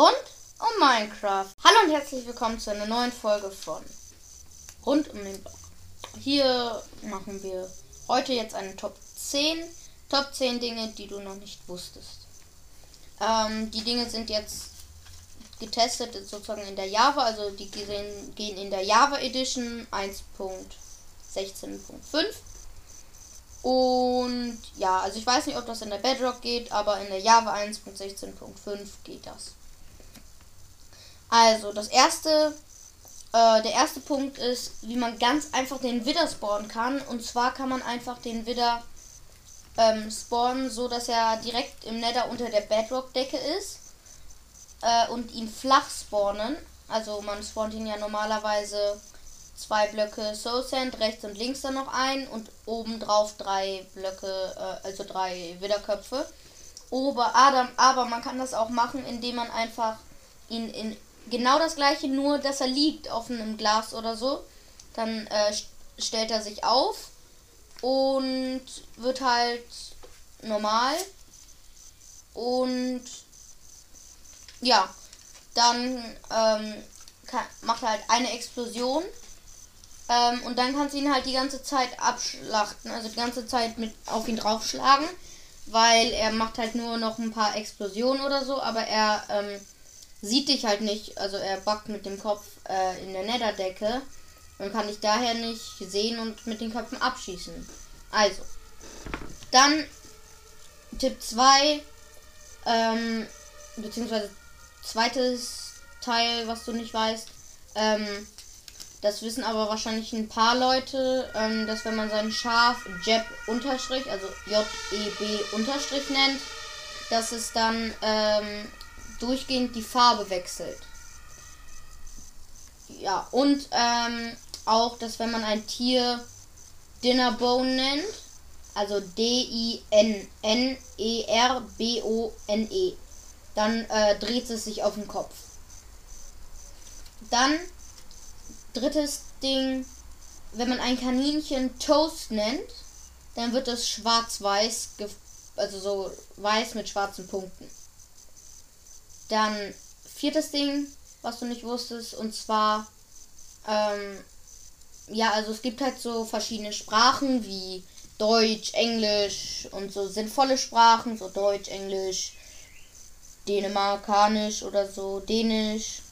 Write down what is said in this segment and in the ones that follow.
rund um Minecraft. Hallo und herzlich willkommen zu einer neuen Folge von Rund um den Block. Hier machen wir heute jetzt eine Top 10. Top 10 Dinge, die du noch nicht wusstest. Ähm, die Dinge sind jetzt getestet sozusagen in der Java, also die gehen, gehen in der Java Edition 1.16.5. Und ja, also ich weiß nicht, ob das in der Bedrock geht, aber in der Java 1.16.5 geht das. Also, das erste, äh, der erste Punkt ist, wie man ganz einfach den Widder spawnen kann. Und zwar kann man einfach den Widder ähm, spawnen, so dass er direkt im Nether unter der Bedrock-Decke ist. Äh, und ihn flach spawnen. Also man spawnt ihn ja normalerweise zwei Blöcke Soul Sand, rechts und links dann noch ein und oben drauf drei Blöcke, äh, also drei Widderköpfe. Ober Adam, aber man kann das auch machen, indem man einfach ihn in genau das gleiche, nur dass er liegt auf einem Glas oder so. Dann äh, stellt er sich auf und wird halt normal. Und ja, dann ähm, kann, macht er halt eine Explosion. Ähm, und dann kannst du ihn halt die ganze Zeit abschlachten, also die ganze Zeit mit auf ihn draufschlagen, weil er macht halt nur noch ein paar Explosionen oder so, aber er ähm, sieht dich halt nicht. Also er backt mit dem Kopf äh, in der Netherdecke und kann dich daher nicht sehen und mit den Köpfen abschießen. Also, dann Tipp 2, ähm, beziehungsweise zweites Teil, was du nicht weißt. Ähm, das wissen aber wahrscheinlich ein paar Leute, ähm, dass wenn man sein Schaf Jeb unterstrich, also J-E-B unterstrich nennt, dass es dann ähm, durchgehend die Farbe wechselt. Ja, und ähm, auch, dass wenn man ein Tier Dinnerbone nennt, also D-I-N-N-E-R-B-O-N-E, -E, dann äh, dreht es sich auf den Kopf. Dann, drittes Ding, wenn man ein Kaninchen Toast nennt, dann wird es schwarz-weiß, also so weiß mit schwarzen Punkten. Dann viertes Ding, was du nicht wusstest, und zwar, ähm, ja, also es gibt halt so verschiedene Sprachen wie Deutsch, Englisch und so sinnvolle Sprachen, so Deutsch, Englisch, Dänemarkanisch oder so, Dänisch,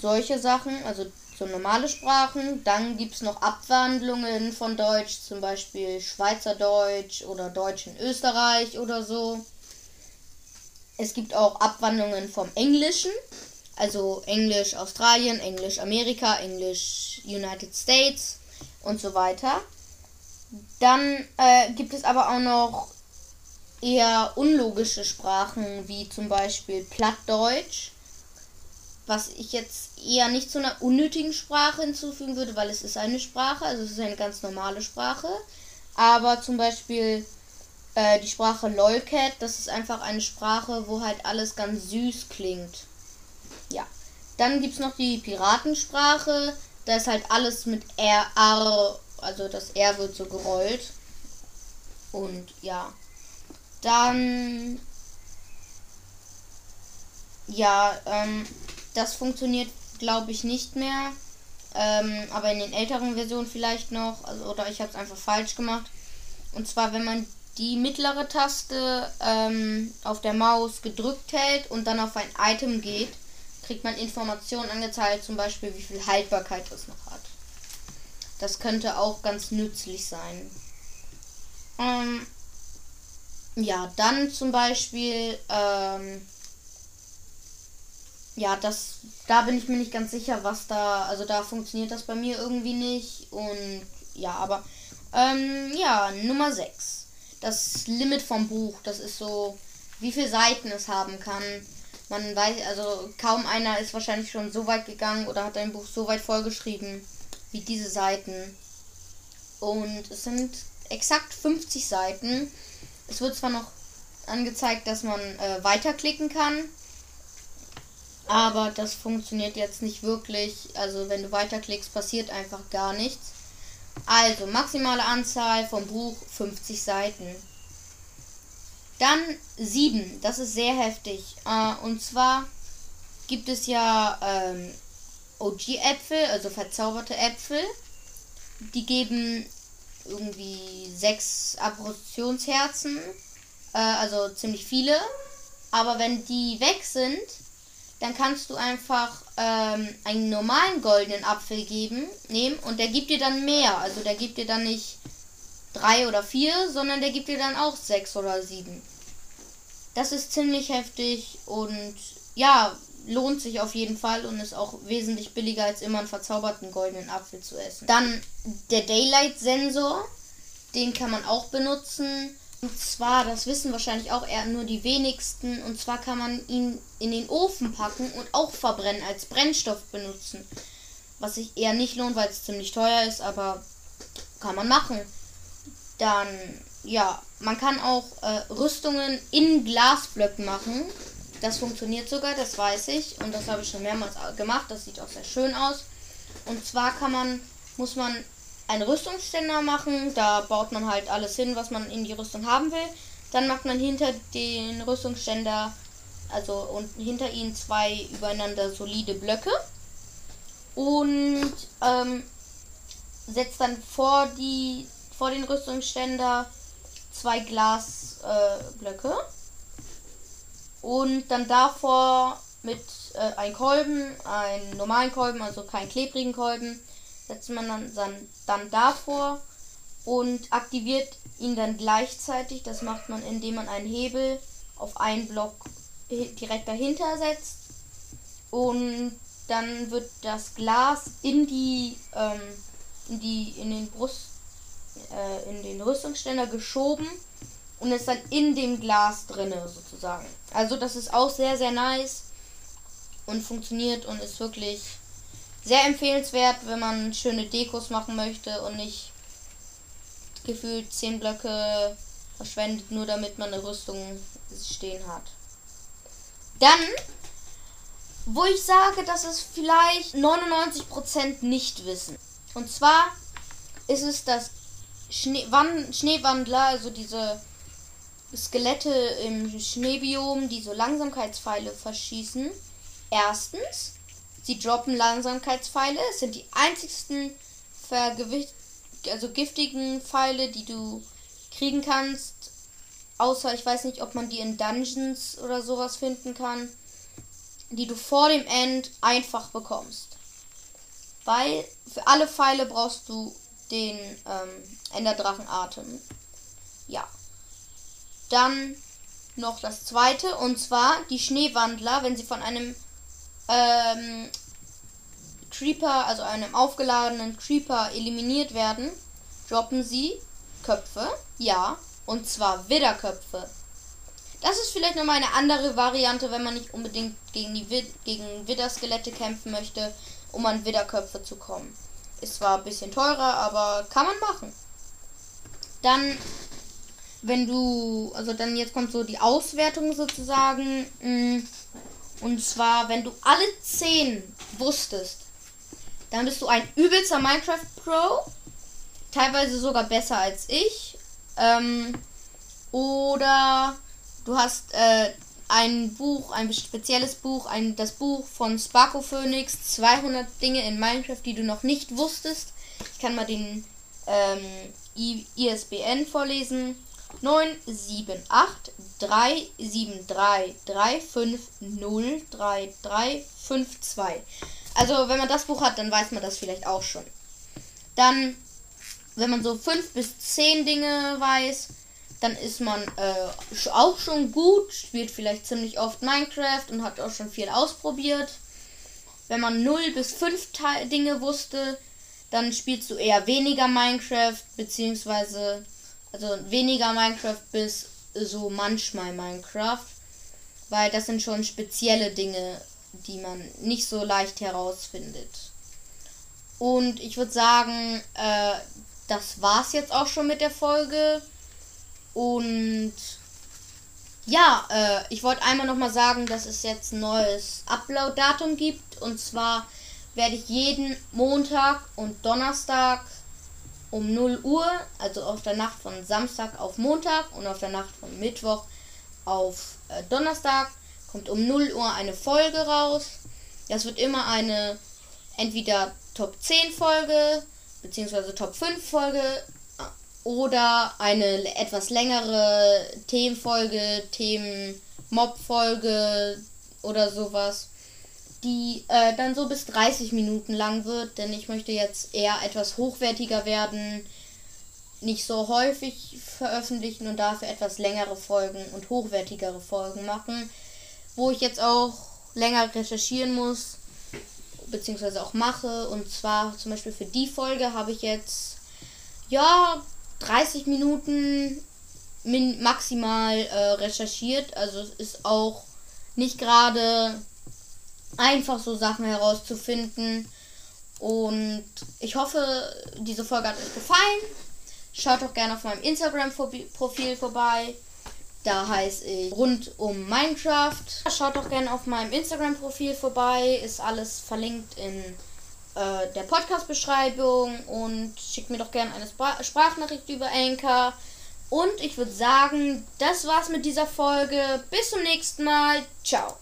solche Sachen, also so normale Sprachen. Dann gibt es noch Abwandlungen von Deutsch, zum Beispiel Schweizerdeutsch oder Deutsch in Österreich oder so. Es gibt auch Abwandlungen vom Englischen, also Englisch Australien, Englisch Amerika, Englisch United States und so weiter. Dann äh, gibt es aber auch noch eher unlogische Sprachen, wie zum Beispiel Plattdeutsch, was ich jetzt eher nicht zu einer unnötigen Sprache hinzufügen würde, weil es ist eine Sprache, also es ist eine ganz normale Sprache. Aber zum Beispiel äh, die Sprache Lolcat, das ist einfach eine Sprache, wo halt alles ganz süß klingt. Ja. Dann gibt es noch die Piratensprache. Da ist halt alles mit R, R, also das R wird so gerollt. Und ja. Dann. Ja, ähm, das funktioniert, glaube ich, nicht mehr. Ähm, aber in den älteren Versionen vielleicht noch. Also, oder ich habe es einfach falsch gemacht. Und zwar, wenn man die mittlere Taste ähm, auf der Maus gedrückt hält und dann auf ein Item geht, kriegt man Informationen angezeigt, zum Beispiel wie viel Haltbarkeit es noch hat. Das könnte auch ganz nützlich sein. Ähm, ja, dann zum Beispiel, ähm, ja, das, da bin ich mir nicht ganz sicher, was da, also da funktioniert das bei mir irgendwie nicht und ja, aber, ähm, ja, Nummer 6 das Limit vom Buch. Das ist so, wie viele Seiten es haben kann. Man weiß, also kaum einer ist wahrscheinlich schon so weit gegangen oder hat ein Buch so weit vollgeschrieben wie diese Seiten. Und es sind exakt 50 Seiten. Es wird zwar noch angezeigt, dass man äh, weiterklicken kann, aber das funktioniert jetzt nicht wirklich. Also wenn du weiterklickst, passiert einfach gar nichts. Also, maximale Anzahl vom Buch 50 Seiten. Dann 7, das ist sehr heftig. Äh, und zwar gibt es ja ähm, OG-Äpfel, also verzauberte Äpfel. Die geben irgendwie sechs Approbationsherzen, äh, also ziemlich viele. Aber wenn die weg sind, dann kannst du einfach ähm, einen normalen goldenen Apfel geben, nehmen und der gibt dir dann mehr. Also der gibt dir dann nicht drei oder vier, sondern der gibt dir dann auch sechs oder sieben. Das ist ziemlich heftig und ja, lohnt sich auf jeden Fall und ist auch wesentlich billiger als immer einen verzauberten goldenen Apfel zu essen. Dann der Daylight-Sensor, den kann man auch benutzen. Und zwar, das wissen wahrscheinlich auch eher nur die wenigsten, und zwar kann man ihn in den Ofen packen und auch verbrennen, als Brennstoff benutzen. Was sich eher nicht lohnt, weil es ziemlich teuer ist, aber kann man machen. Dann, ja, man kann auch äh, Rüstungen in Glasblöcken machen. Das funktioniert sogar, das weiß ich. Und das habe ich schon mehrmals gemacht. Das sieht auch sehr schön aus. Und zwar kann man, muss man einen Rüstungsständer machen. Da baut man halt alles hin, was man in die Rüstung haben will. Dann macht man hinter den Rüstungsständer, also und hinter ihnen zwei übereinander solide Blöcke. Und ähm, setzt dann vor die vor den Rüstungsständer zwei Glasblöcke. Äh, und dann davor mit äh, einem Kolben, einen normalen Kolben, also keinen klebrigen Kolben, setzt man dann, dann, dann davor und aktiviert ihn dann gleichzeitig. Das macht man, indem man einen Hebel auf einen Block direkt dahinter setzt. Und dann wird das Glas in die, ähm, in die, in den Brust, äh, in den Rüstungsständer geschoben und ist dann in dem Glas drinne sozusagen. Also das ist auch sehr, sehr nice und funktioniert und ist wirklich sehr empfehlenswert, wenn man schöne Dekos machen möchte und nicht gefühlt 10 Blöcke verschwendet, nur damit man eine Rüstung stehen hat. Dann, wo ich sage, dass es vielleicht 99% nicht wissen. Und zwar ist es das Schnee Schneewandler, also diese Skelette im Schneebiom, die so Langsamkeitspfeile verschießen. Erstens, sie droppen Langsamkeitspfeile. Es sind die einzigsten Vergewicht also giftigen Pfeile, die du kriegen kannst. Außer ich weiß nicht, ob man die in Dungeons oder sowas finden kann. Die du vor dem End einfach bekommst. Weil für alle Pfeile brauchst du den ähm, Enderdrachenatem. Ja. Dann noch das zweite und zwar die Schneewandler, wenn sie von einem ähm, Creeper, also einem aufgeladenen Creeper eliminiert werden, droppen sie Köpfe, ja, und zwar Widderköpfe. Das ist vielleicht nochmal eine andere Variante, wenn man nicht unbedingt gegen die Wid gegen Widderskelette kämpfen möchte, um an Widderköpfe zu kommen. Ist zwar ein bisschen teurer, aber kann man machen. Dann wenn du, also dann jetzt kommt so die Auswertung sozusagen. Mm, und zwar, wenn du alle 10 wusstest, dann bist du ein übelster Minecraft Pro. Teilweise sogar besser als ich. Ähm, oder du hast äh, ein Buch, ein spezielles Buch, ein, das Buch von Sparko Phoenix, 200 Dinge in Minecraft, die du noch nicht wusstest. Ich kann mal den ähm, ISBN vorlesen. 978 373 3503352. Also, wenn man das Buch hat, dann weiß man das vielleicht auch schon. Dann, wenn man so 5 bis 10 Dinge weiß, dann ist man äh, auch schon gut, spielt vielleicht ziemlich oft Minecraft und hat auch schon viel ausprobiert. Wenn man 0 bis 5 Dinge wusste, dann spielst du eher weniger Minecraft, beziehungsweise also weniger Minecraft bis so manchmal Minecraft. Weil das sind schon spezielle Dinge, die man nicht so leicht herausfindet. Und ich würde sagen, äh, das war's jetzt auch schon mit der Folge. Und ja, äh, ich wollte einmal nochmal sagen, dass es jetzt ein neues Upload-Datum gibt. Und zwar werde ich jeden Montag und Donnerstag um 0 Uhr, also auf der Nacht von Samstag auf Montag und auf der Nacht von Mittwoch auf äh, Donnerstag, kommt um 0 Uhr eine Folge raus. Das wird immer eine entweder Top 10 Folge beziehungsweise Top 5 Folge oder eine etwas längere Themenfolge, Themen-Mob-Folge oder sowas, die äh, dann so bis 30 Minuten lang wird, denn ich möchte jetzt eher etwas hochwertiger werden, nicht so häufig veröffentlichen und dafür etwas längere Folgen und hochwertigere Folgen machen, wo ich jetzt auch länger recherchieren muss, beziehungsweise auch mache. Und zwar zum Beispiel für die Folge habe ich jetzt, ja, 30 Minuten min maximal äh, recherchiert. Also es ist auch nicht gerade einfach so Sachen herauszufinden. Und ich hoffe, diese Folge hat euch gefallen. Schaut doch gerne auf meinem Instagram-Profil vorbei. Da heiße ich rund um Minecraft. Schaut doch gerne auf meinem Instagram-Profil vorbei. Ist alles verlinkt in äh, der Podcast-Beschreibung. Und schickt mir doch gerne eine Spra Sprachnachricht über Anchor. Und ich würde sagen, das war's mit dieser Folge. Bis zum nächsten Mal. Ciao.